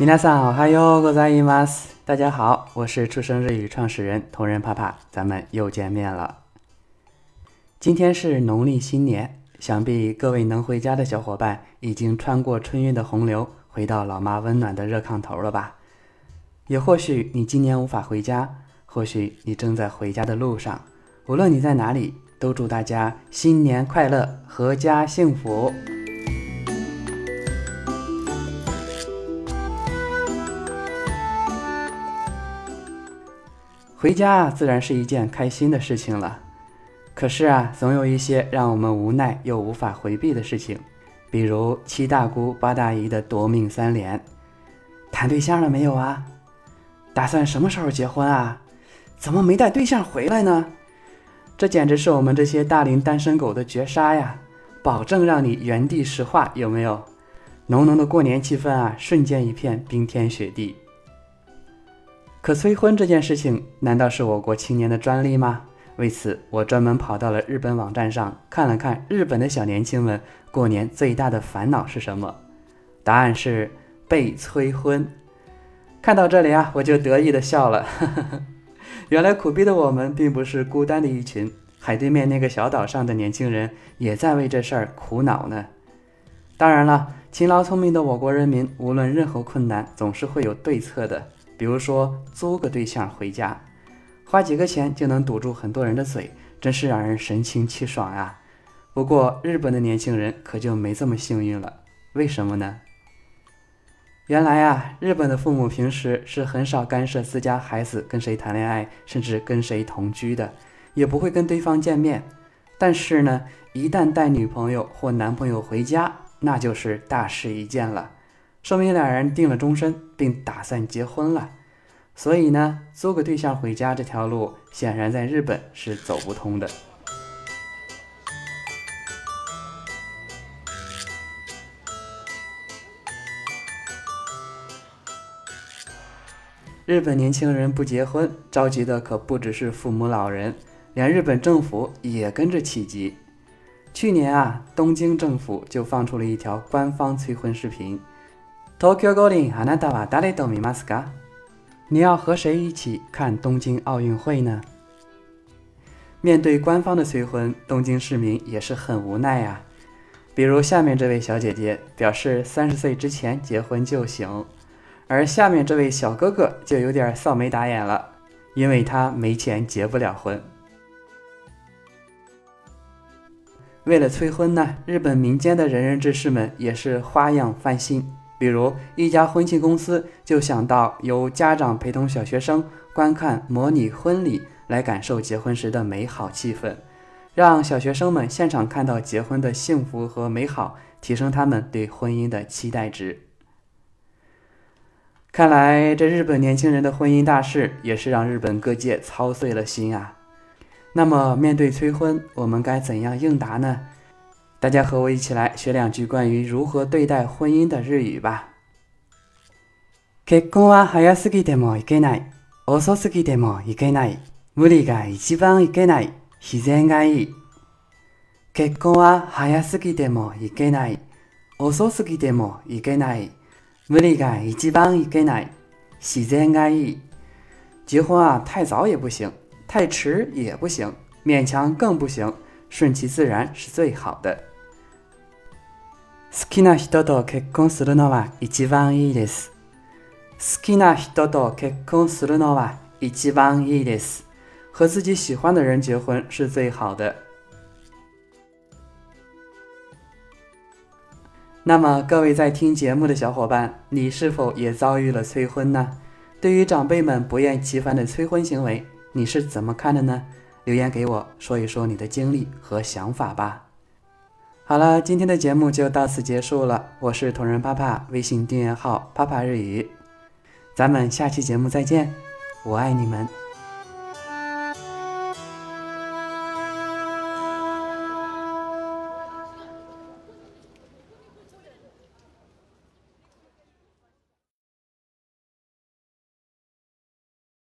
皆さんおはようございます。大家好，我是出生日语创始人同人帕帕，咱们又见面了。今天是农历新年，想必各位能回家的小伙伴已经穿过春运的洪流，回到老妈温暖的热炕头了吧？也或许你今年无法回家，或许你正在回家的路上。无论你在哪里，都祝大家新年快乐，阖家幸福。 回家啊，自然是一件开心的事情了。可是啊，总有一些让我们无奈又无法回避的事情，比如七大姑八大姨的夺命三连：谈对象了没有啊？打算什么时候结婚啊？怎么没带对象回来呢？这简直是我们这些大龄单身狗的绝杀呀！保证让你原地石化，有没有？浓浓的过年气氛啊，瞬间一片冰天雪地。可催婚这件事情，难道是我国青年的专利吗？为此，我专门跑到了日本网站上看了看日本的小年轻们过年最大的烦恼是什么。答案是被催婚。看到这里啊，我就得意的笑了。原来苦逼的我们并不是孤单的一群，海对面那个小岛上的年轻人也在为这事儿苦恼呢。当然了，勤劳聪明的我国人民，无论任何困难，总是会有对策的。比如说租个对象回家，花几个钱就能堵住很多人的嘴，真是让人神清气爽啊！不过日本的年轻人可就没这么幸运了，为什么呢？原来啊，日本的父母平时是很少干涉自家孩子跟谁谈恋爱，甚至跟谁同居的，也不会跟对方见面。但是呢，一旦带女朋友或男朋友回家，那就是大事一件了。说明两人定了终身，并打算结婚了，所以呢，租个对象回家这条路，显然在日本是走不通的。日本年轻人不结婚，着急的可不只是父母老人，连日本政府也跟着起急。去年啊，东京政府就放出了一条官方催婚视频。東京五輪あなたは誰と見ますか？你要和谁一起看东京奥运会呢？面对官方的催婚，东京市民也是很无奈呀。比如下面这位小姐姐表示三十岁之前结婚就行，而下面这位小哥哥就有点臊眉打眼了，因为他没钱结不了婚。为了催婚呢，日本民间的仁人志士们也是花样翻新。 比如一家婚庆公司就想到由家长陪同小学生观看模拟婚礼，来感受结婚时的美好气氛，让小学生们现场看到结婚的幸福和美好，提升他们对婚姻的期待值。看来这日本年轻人的婚姻大事也是让日本各界操碎了心啊。那么面对催婚，我们该怎样应答呢？大家和我一起来学两句关于如何对待婚姻的日语吧。結婚は早すぎてもいけない。遅すぎてもいけない。無理が一番いけない。自然がいい。結婚は早すぎてもいけない。遅すぎてもいけない。無理が一番いけない。自然がいい。结婚啊，太早也不行，太迟也不行，勉强更不行，顺其自然是最好的。 好きな人と結婚するのは一番いいです。好きな人と結婚するのは一番いいです。和自己喜欢的人结婚是最好的。那么，各位在听节目的小伙伴，你是否也遭遇了催婚呢？对于长辈们不厌其烦的催婚行为，你是怎么看的呢？留言给我说一说你的经历和想法吧。 好了，今天的节目就到此结束了。我是同仁啪啪，微信订阅号啪啪日语，咱们下期节目再见，我爱你们。